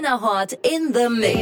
Männerhort in the Mix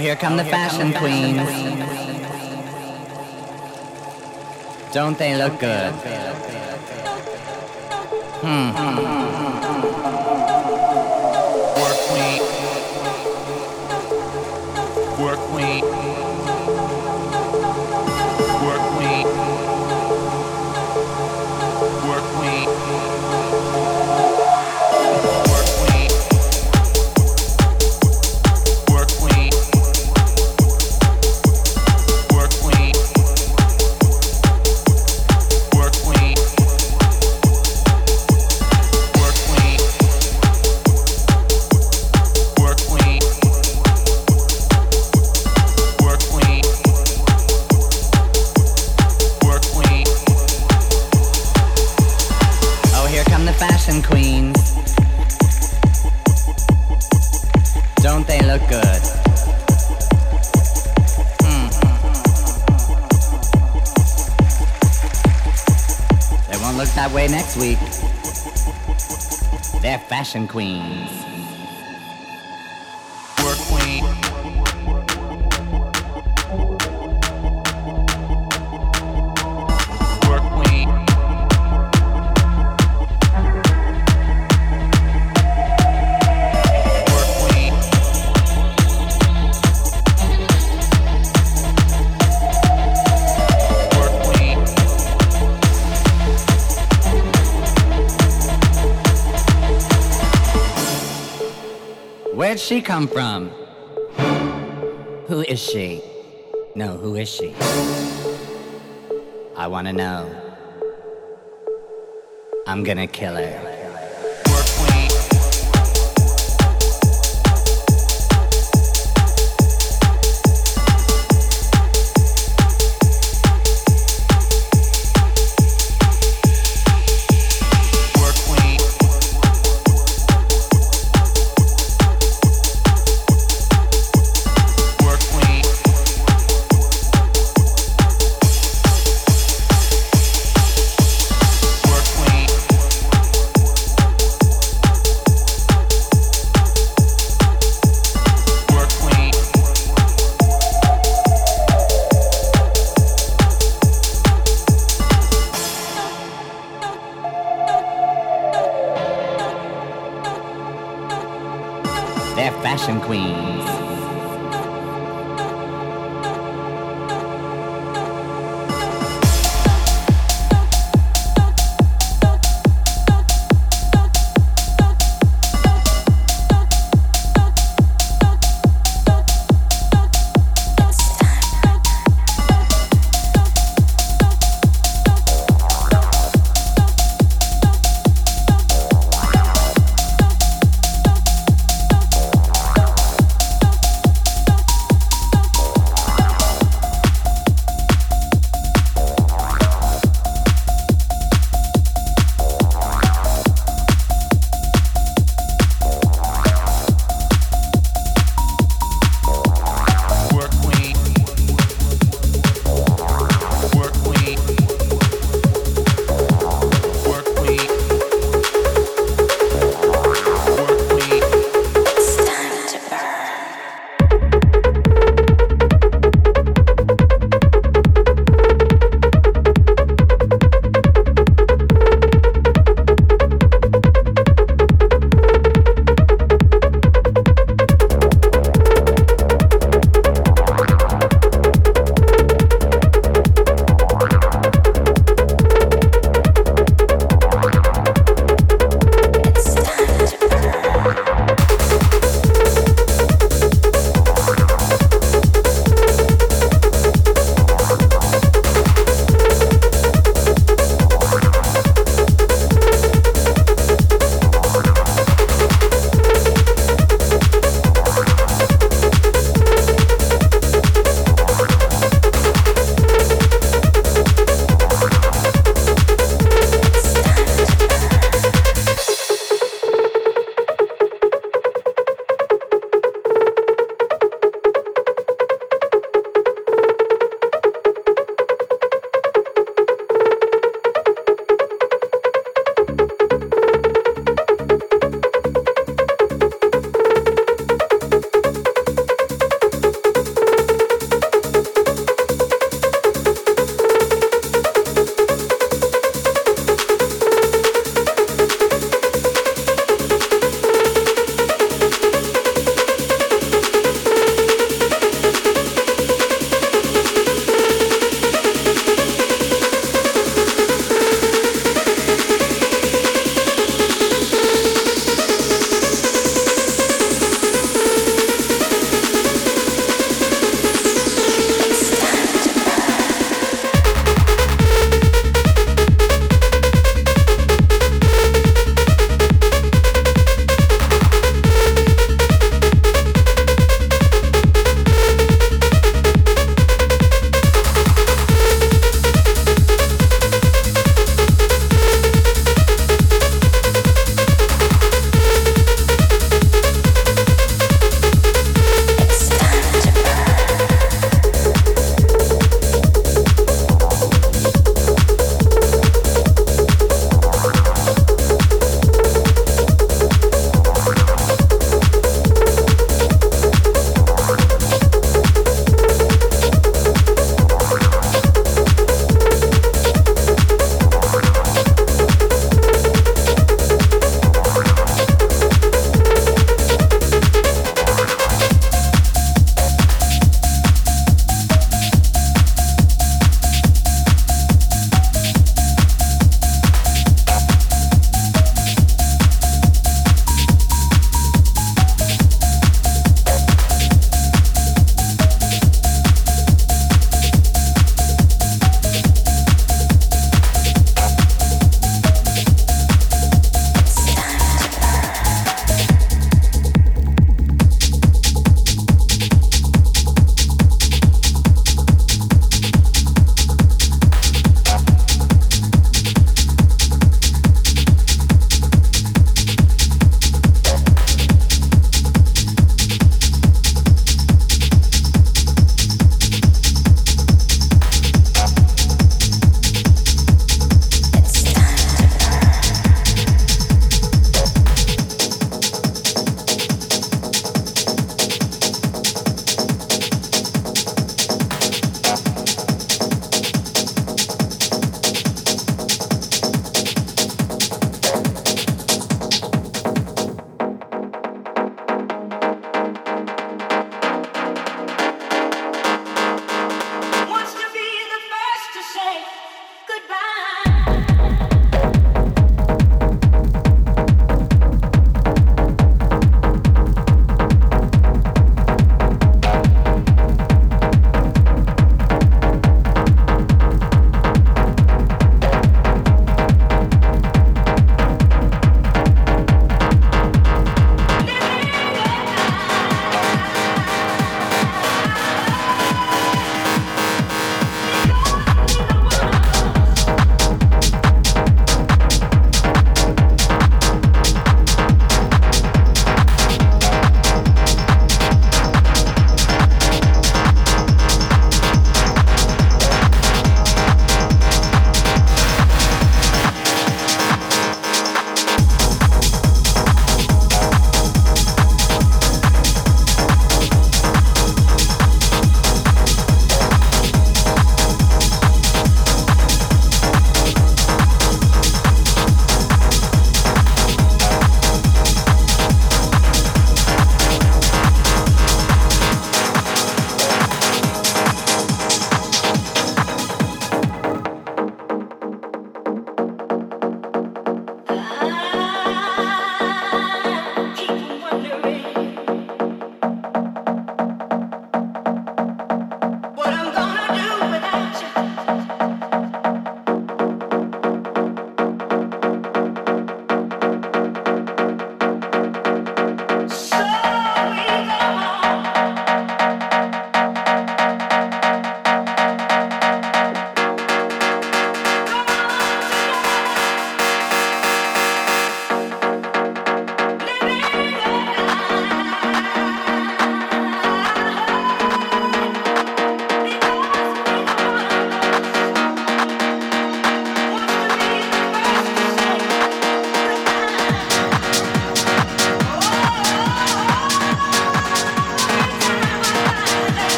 here come the fashion queens. Don't they look good? Fashion queens. She come from? Who is she? No, who is she? I wanna know. I'm gonna kill her.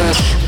Cause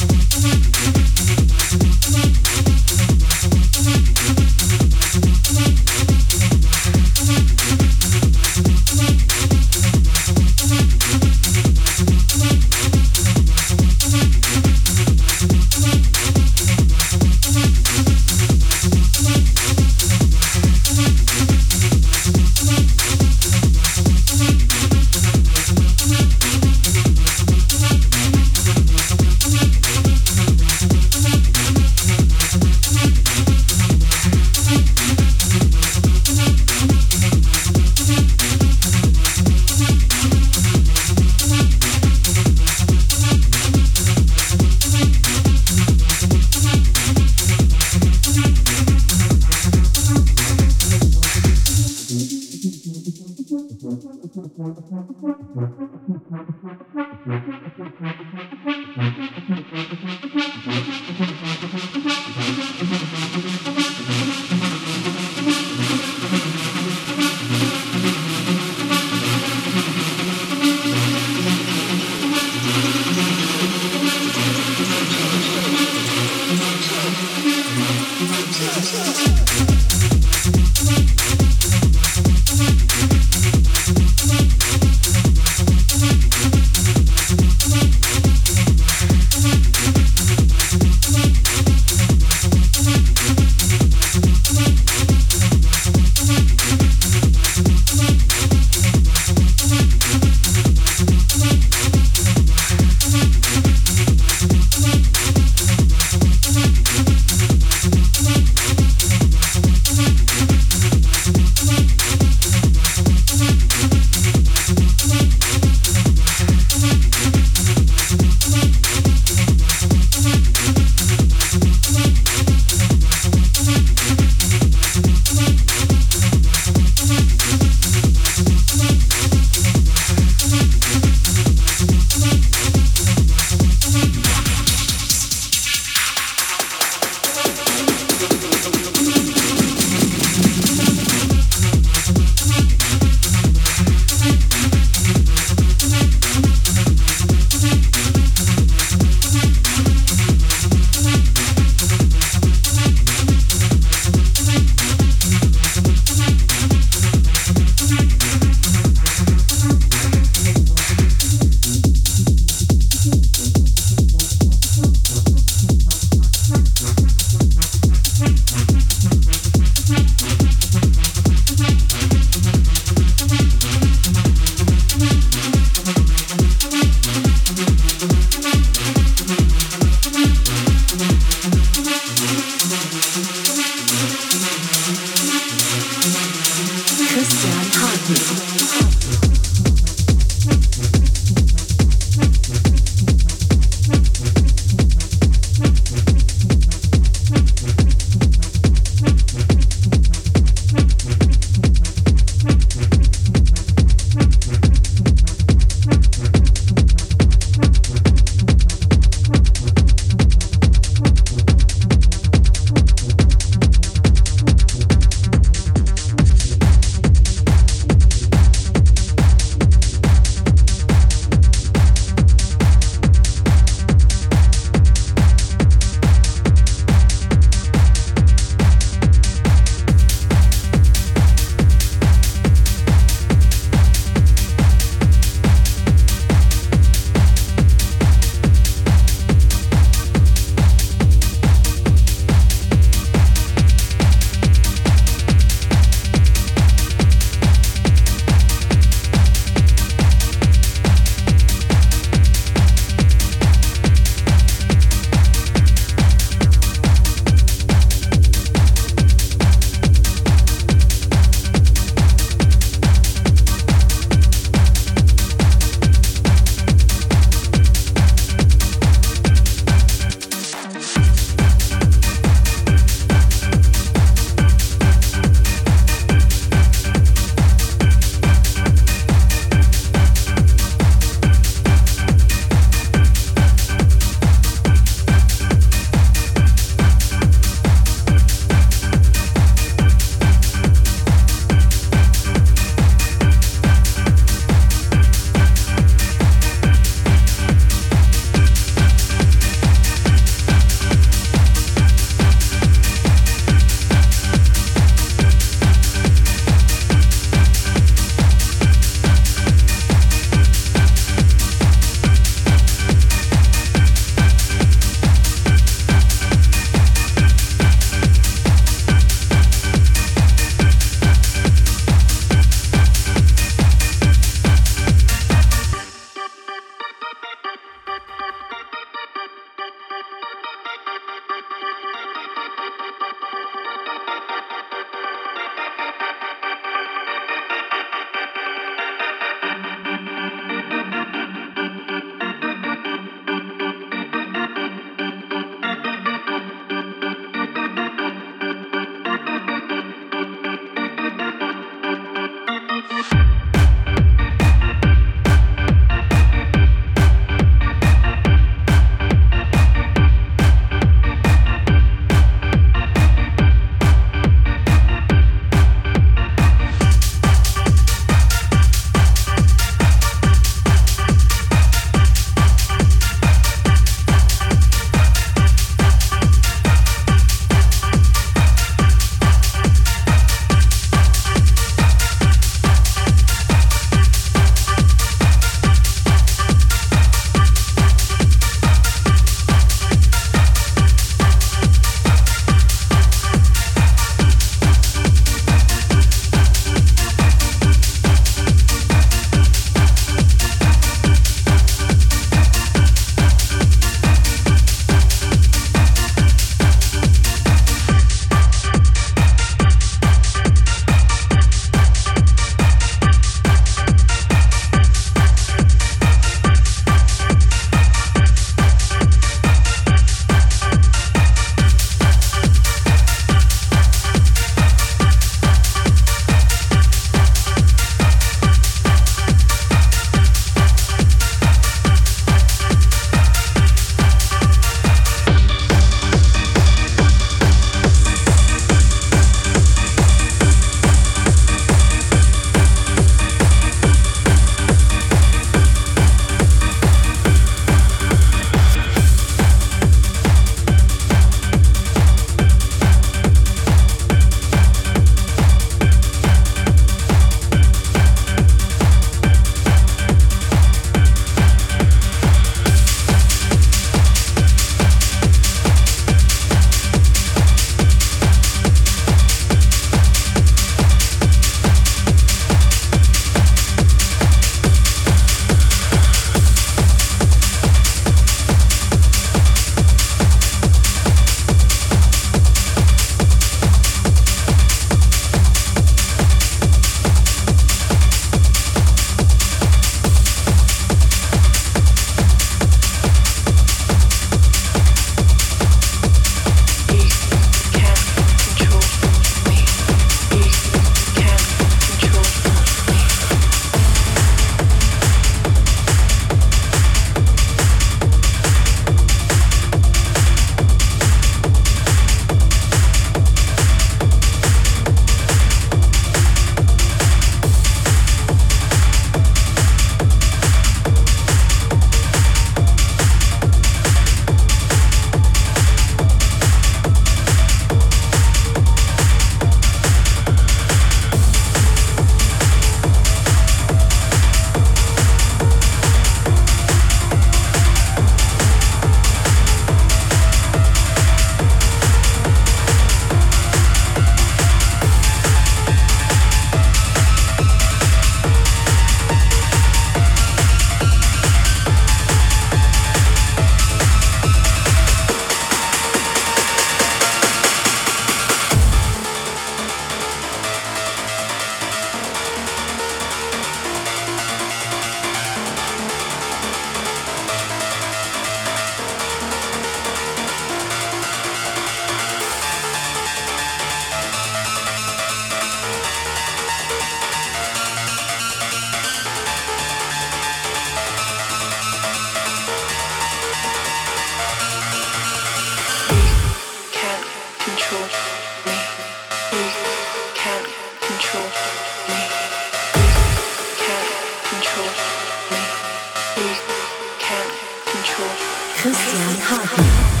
克里斯蒂安·哈维。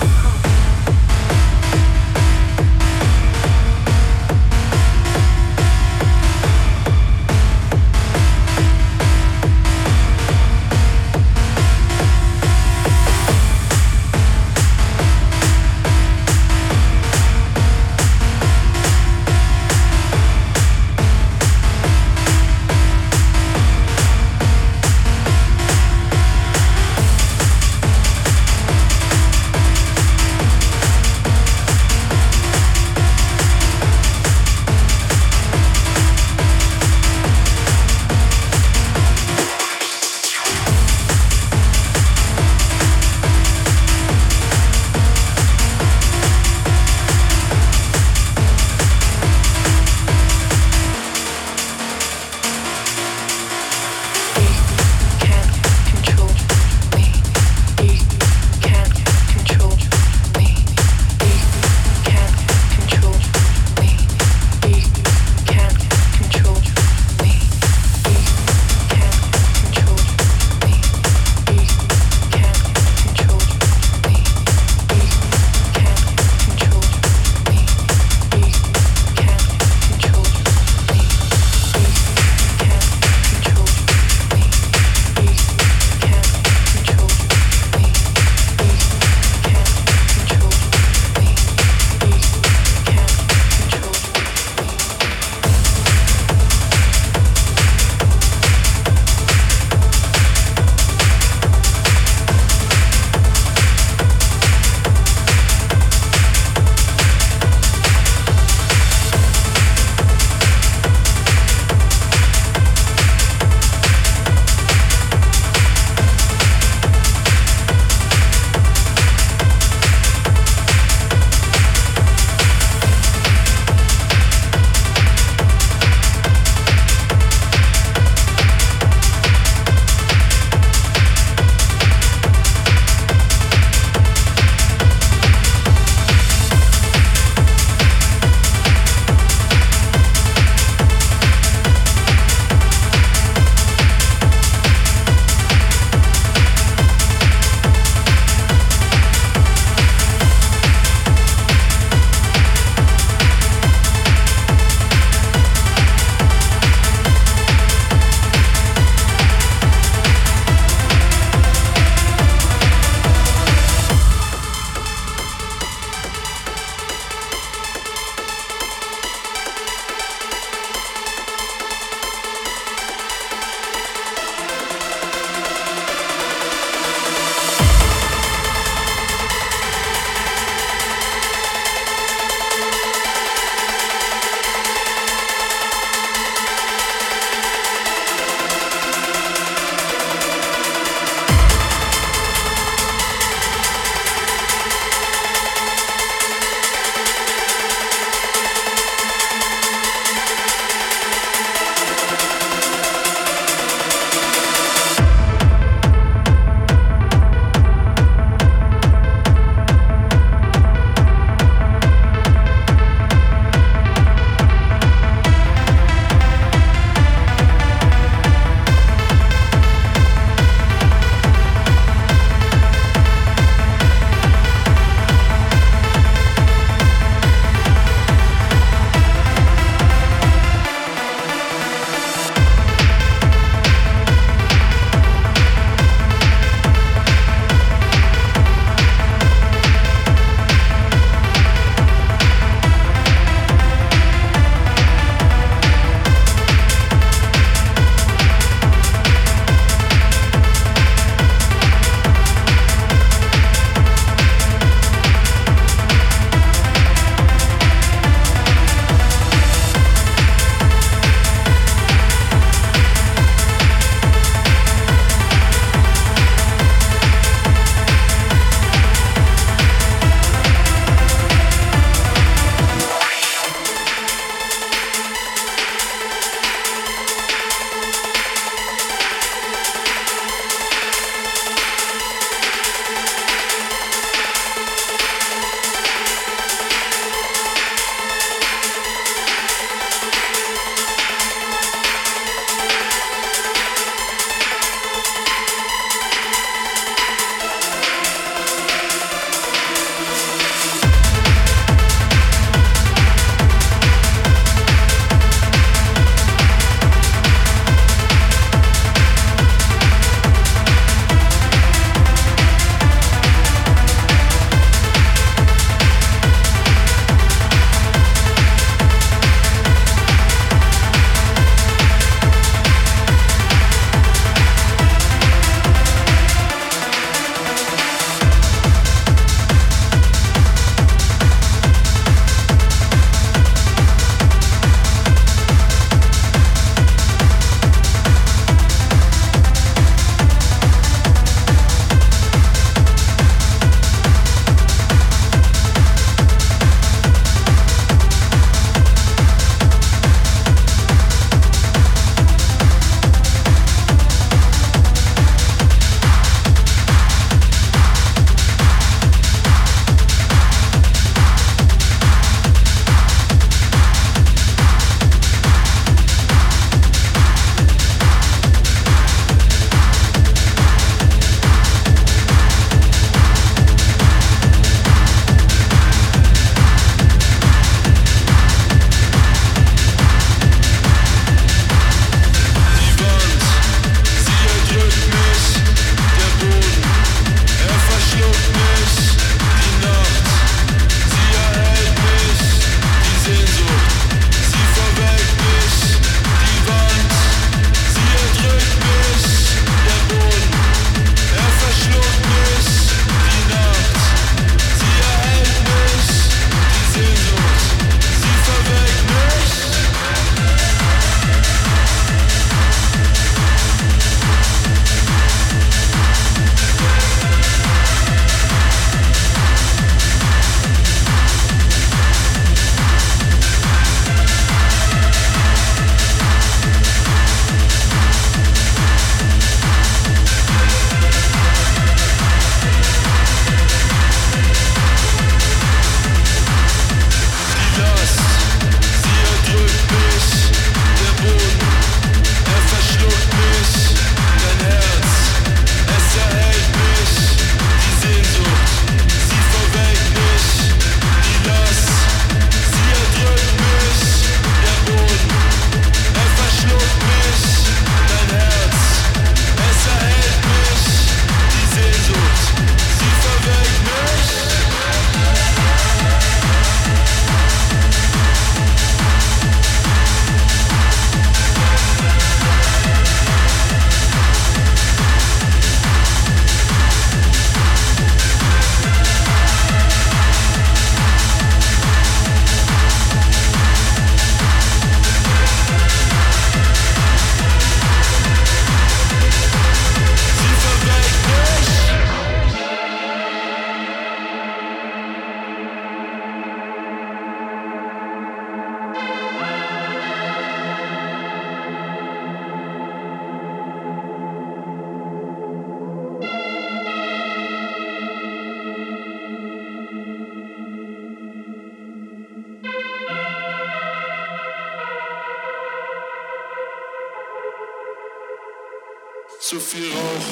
Zu viel Rauch.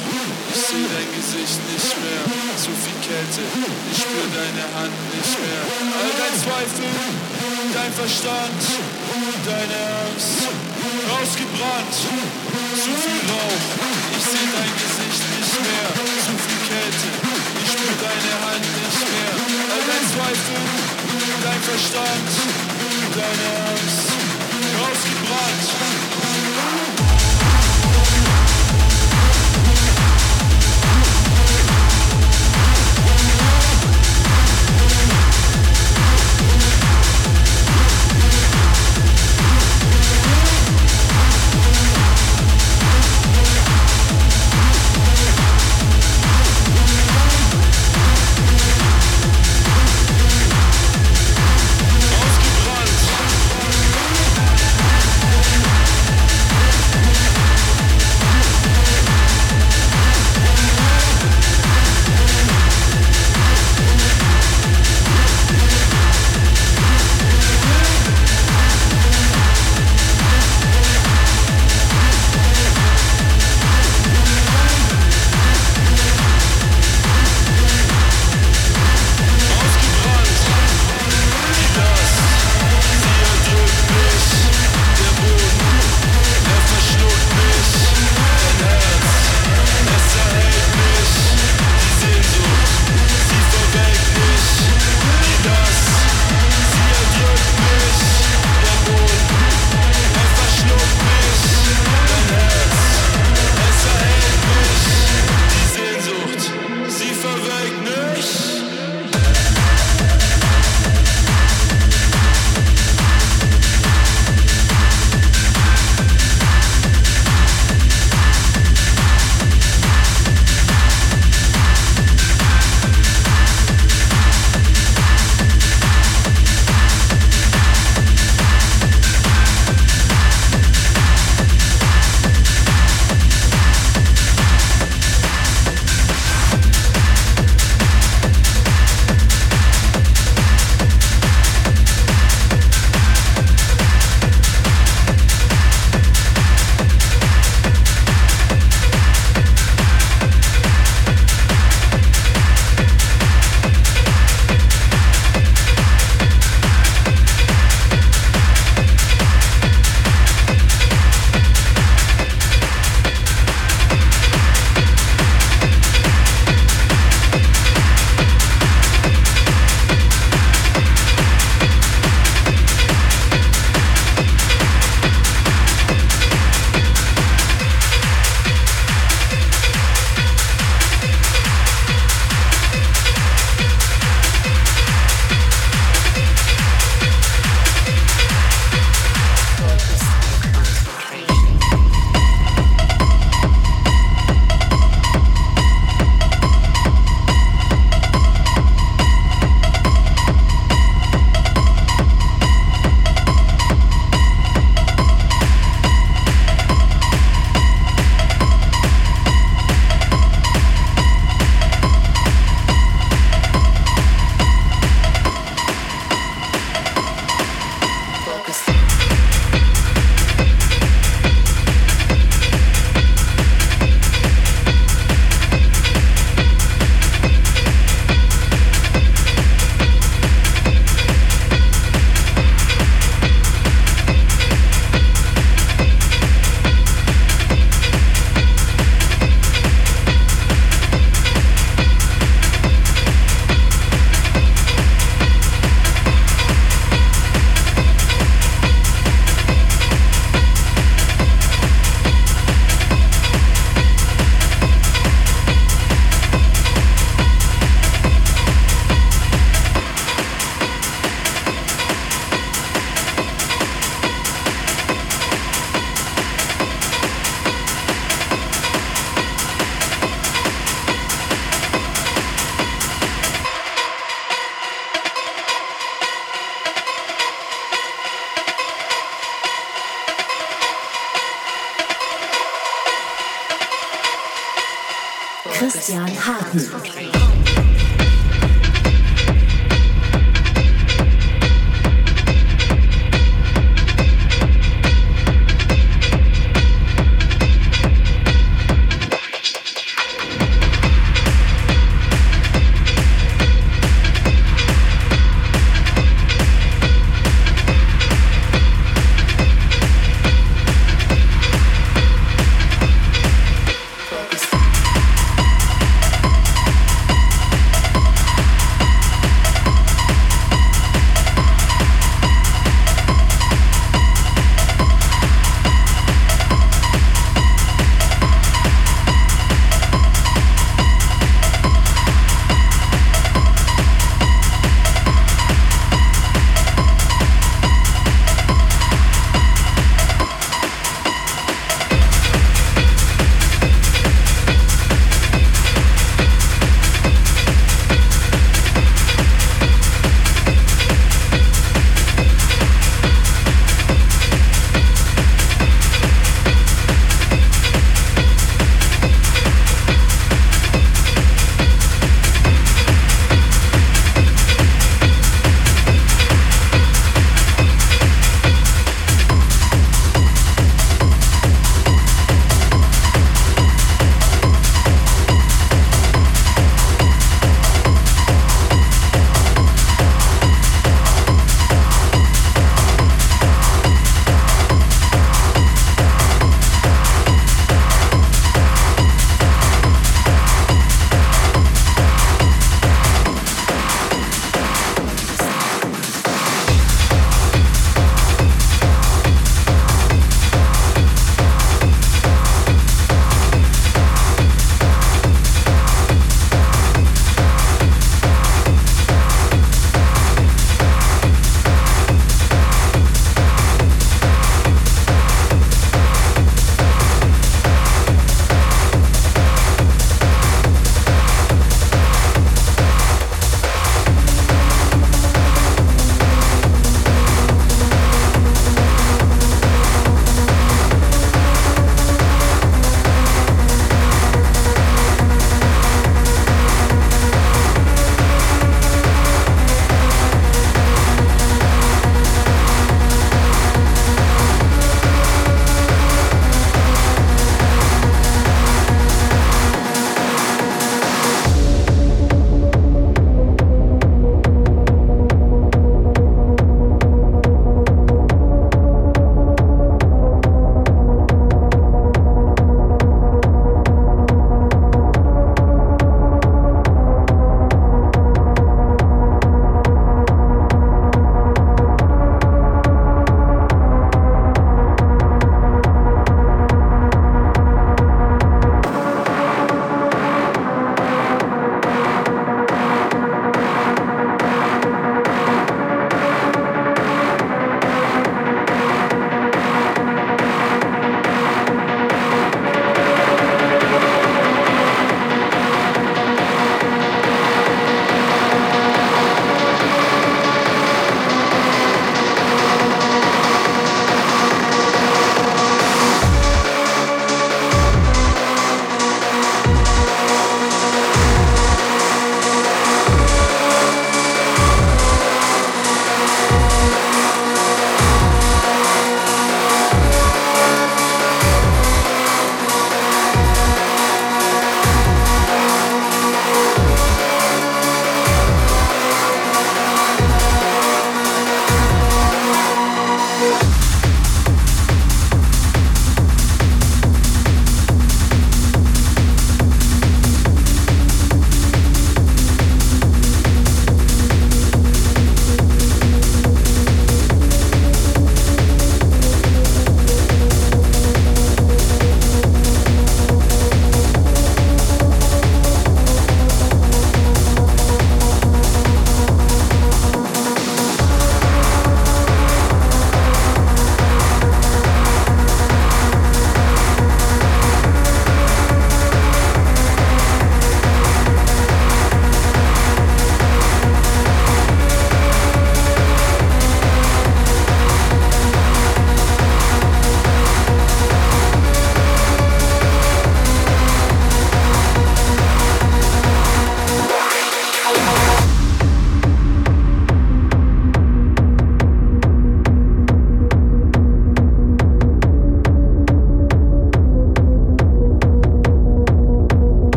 Ich seh dein Gesicht nicht mehr, zu viel Kälte. Ich spür deine Hand nicht mehr. All dein Zweifel, dein Verstand, deine Angst, rausgebrannt. Zu viel Rauch. Ich seh dein Gesicht nicht mehr, zu viel Kälte. Ich spür deine Hand nicht mehr. All dein Zweifel, dein Verstand, deine Angst, rausgebrannt.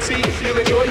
see you enjoy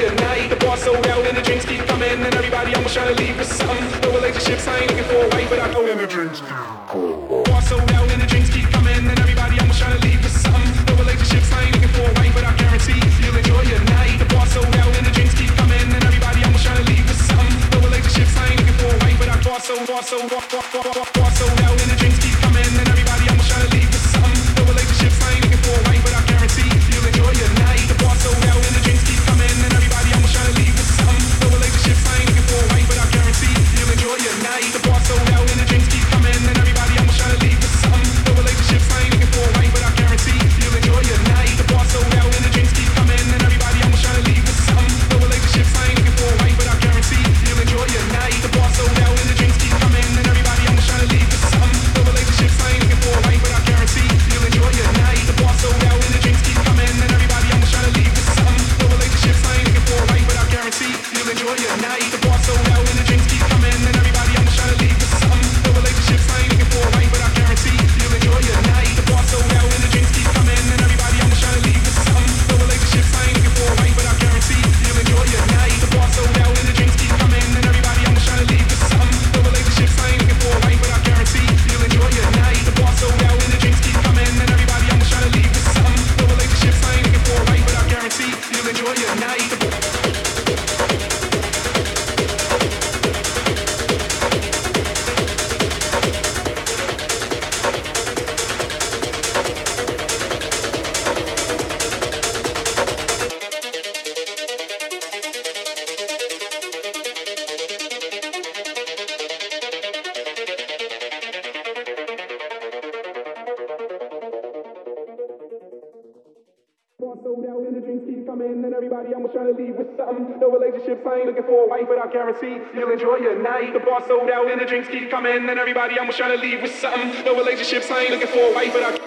coming, and everybody, I'm trying to leave with something. No relationships, I ain't looking for a wife, but I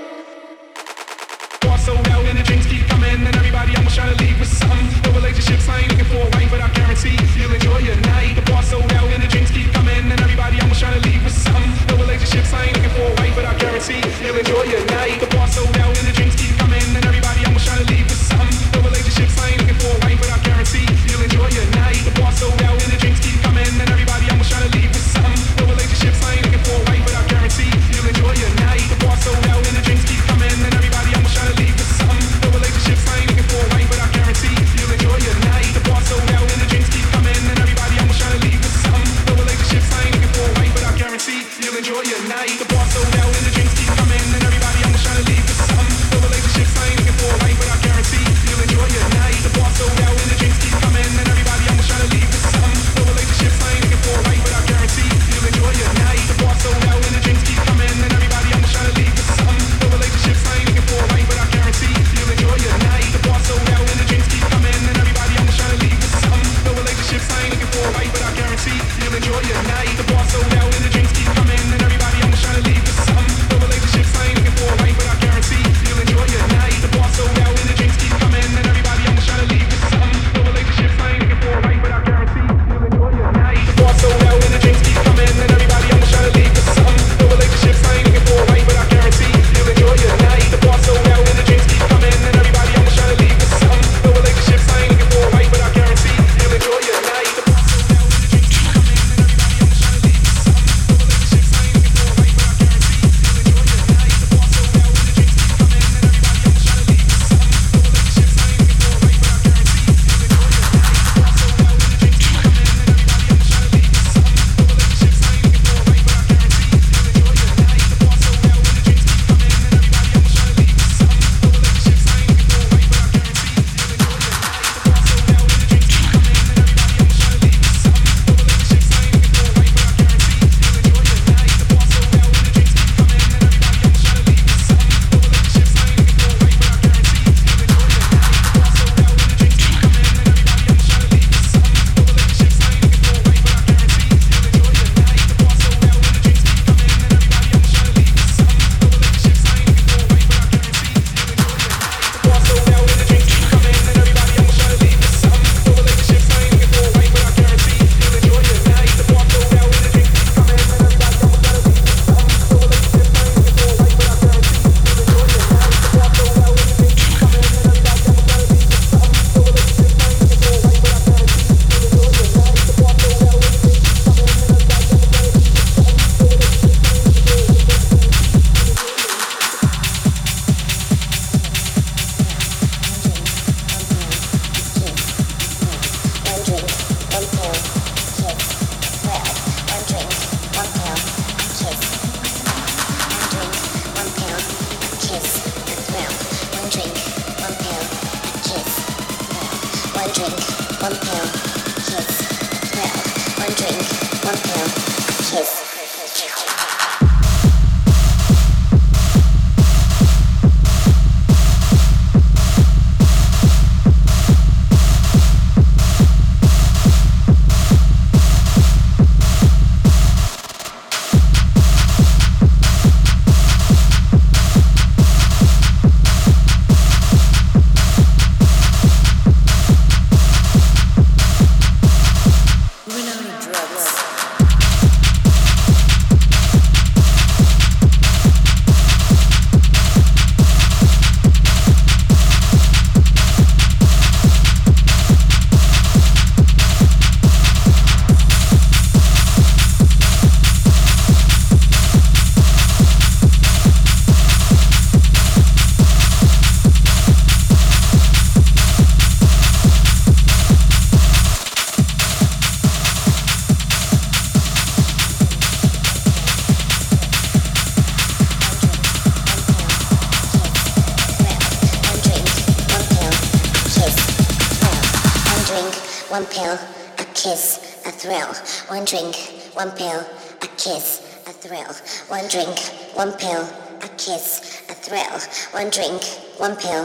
drink, one pill,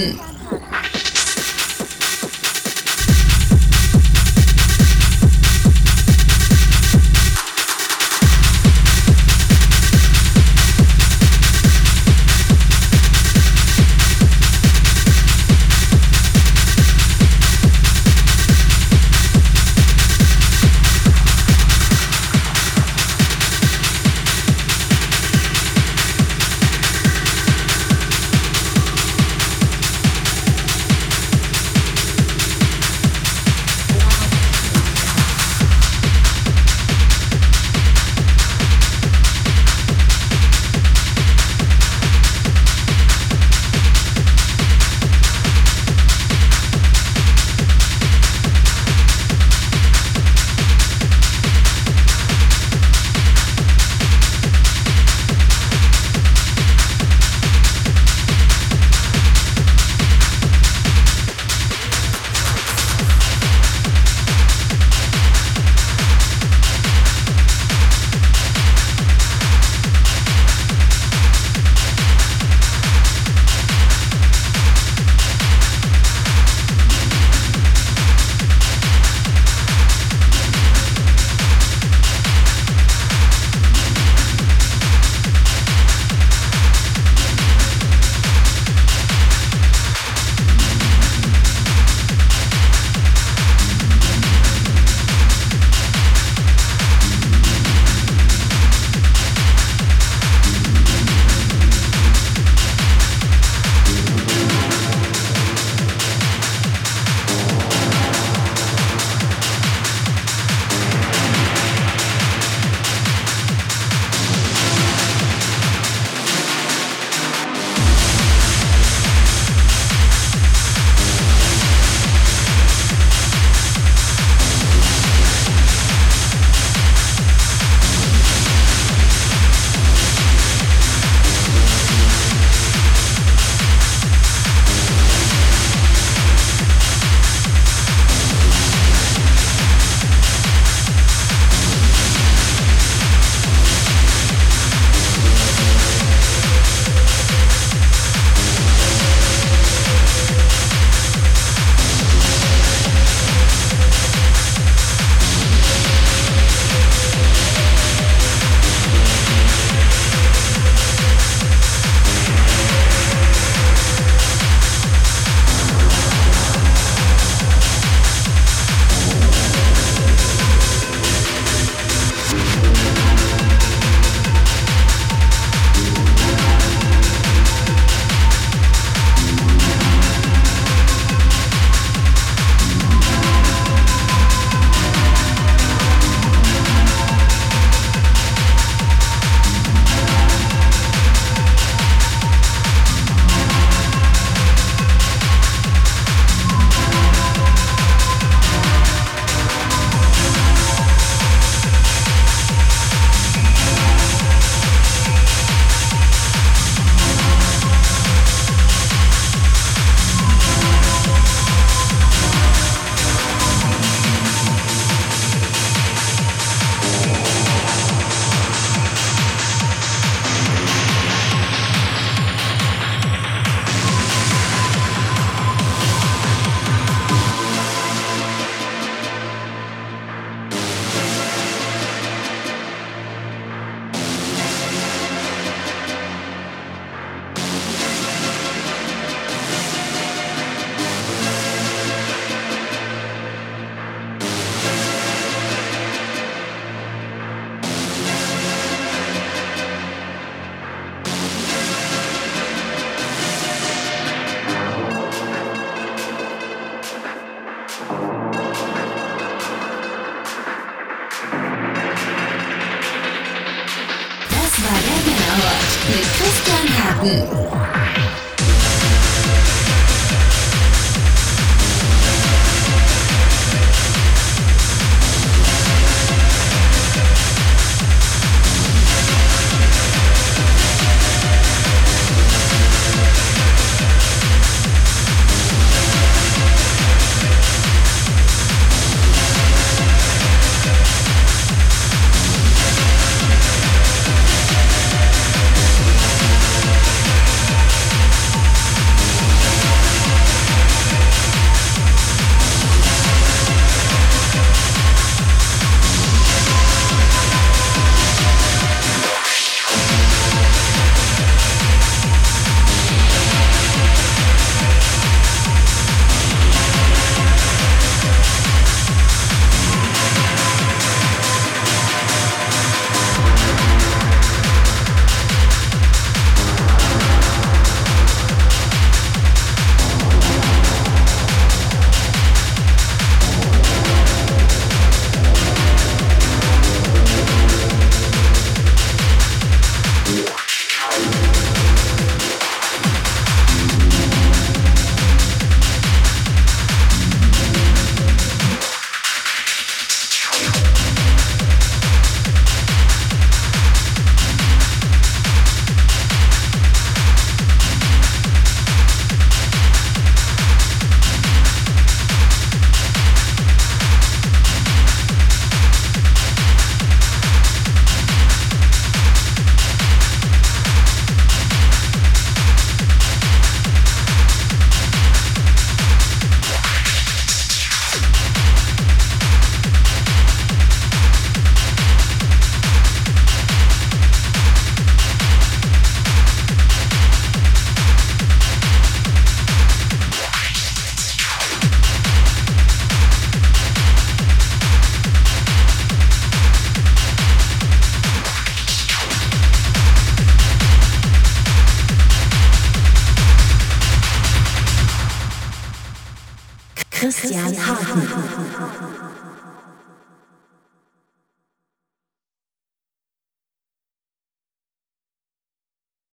didn't